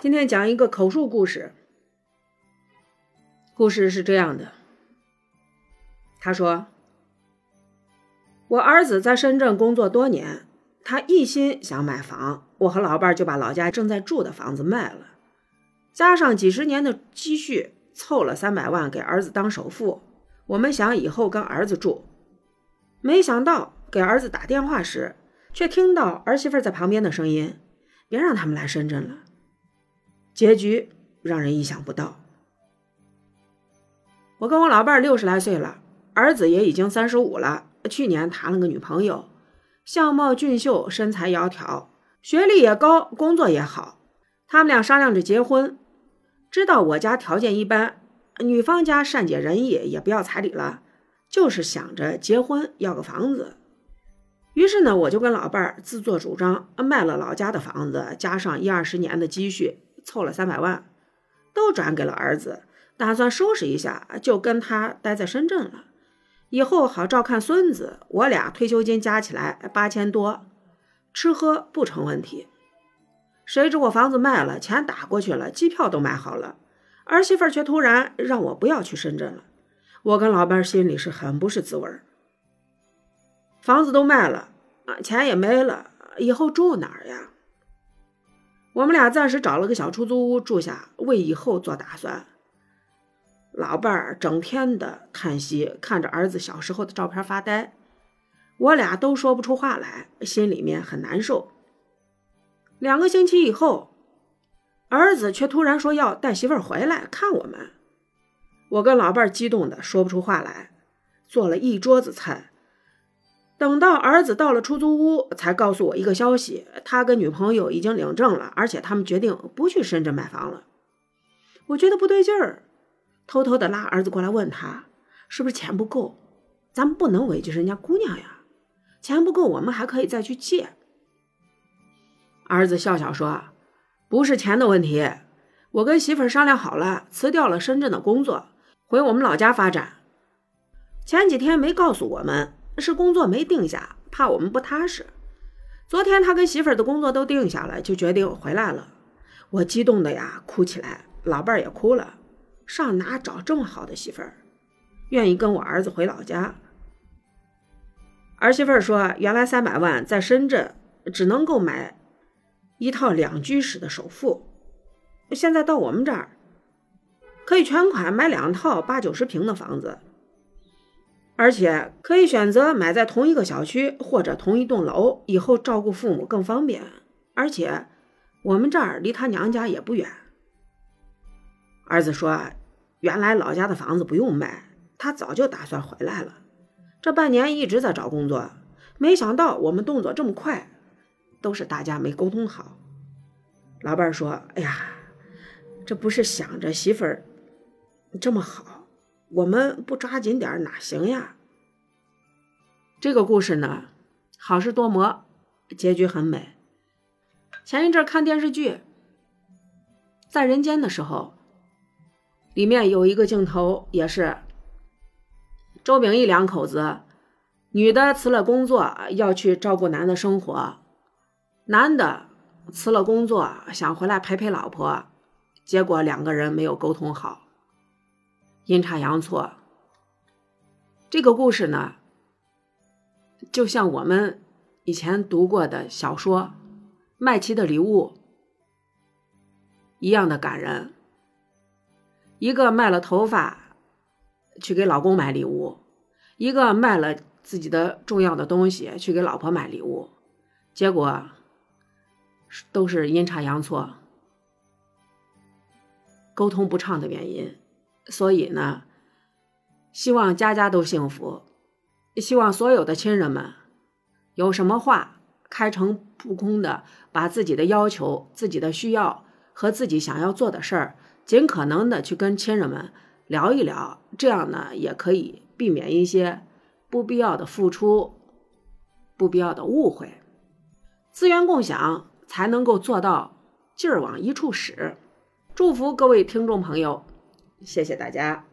今天讲一个口述故事。故事是这样的：他说，我儿子在深圳工作多年，他一心想买房，我和老伴就把老家正在住的房子卖了，加上几十年的积蓄，凑了三百万给儿子当首付。我们想以后跟儿子住，没想到给儿子打电话时，却听到儿媳妇在旁边的声音：“别让他们来深圳了。”结局让人意想不到。我跟我老伴儿六十来岁了，儿子也已经三十五了，去年谈了个女朋友，相貌俊秀，身材窈窕，学历也高，工作也好。他们俩商量着结婚，知道我家条件一般。女方家善解人意，也不要彩礼了，就是想着结婚要个房子。于是呢，我就跟老伴儿自作主张，卖了老家的房子，加上一二十年的积蓄，凑了三百万，都转给了儿子，打算收拾一下，就跟他待在深圳了，以后好照看孙子。我俩退休金加起来八千多，吃喝不成问题。谁知我房子卖了，钱打过去了，机票都买好了。儿媳妇却突然让我不要去深圳了，我跟老伴心里是很不是滋味。房子都卖了啊，钱也没了，以后住哪儿呀？我们俩暂时找了个小出租屋住下，为以后做打算。老伴儿整天的叹息，看着儿子小时候的照片发呆，我俩都说不出话来，心里面很难受。两个星期以后。儿子却突然说要带媳妇儿回来看我们，我跟老伴儿激动的说不出话来，做了一桌子菜。等到儿子到了出租屋，才告诉我一个消息：他跟女朋友已经领证了，而且他们决定不去深圳买房了。我觉得不对劲儿，偷偷的拉儿子过来问他是不是钱不够。咱们不能委屈人家姑娘呀，钱不够我们还可以再去借。儿子笑笑说。不是钱的问题，我跟媳妇商量好了，辞掉了深圳的工作，回我们老家发展。前几天没告诉我们，是工作没定下，怕我们不踏实。昨天他跟媳妇儿的工作都定下了，就决定回来了。我激动的呀，哭起来，老伴儿也哭了。上哪找这么好的媳妇儿，愿意跟我儿子回老家？儿媳妇儿说，原来三百万在深圳只能够买。一套两居室的首付，现在到我们这儿可以全款买两套八九十平的房子，而且可以选择买在同一个小区或者同一栋楼，以后照顾父母更方便。而且我们这儿离他娘家也不远。儿子说，原来老家的房子不用卖，他早就打算回来了。这半年一直在找工作，没想到我们动作这么快。都是大家没沟通好。老伴儿说：“哎呀，这不是想着媳妇儿这么好，我们不抓紧点哪行呀？”这个故事呢，好事多磨，结局很美。前一阵看电视剧《在人间的时候》，里面有一个镜头，也是周秉义两口子，女的辞了工作要去照顾男的生活。男的辞了工作，想回来陪陪老婆，结果两个人没有沟通好，阴差阳错。这个故事呢，就像我们以前读过的小说《麦琪的礼物》一样的感人。一个卖了头发去给老公买礼物，一个卖了自己的重要的东西去给老婆买礼物，结果。都是阴差阳错，沟通不畅的原因。所以呢，希望家家都幸福，希望所有的亲人们有什么话开诚布公的，把自己的要求、自己的需要和自己想要做的事儿，尽可能的去跟亲人们聊一聊。这样呢，也可以避免一些不必要的付出、不必要的误会，资源共享。才能够做到劲儿往一处使。祝福各位听众朋友，谢谢大家。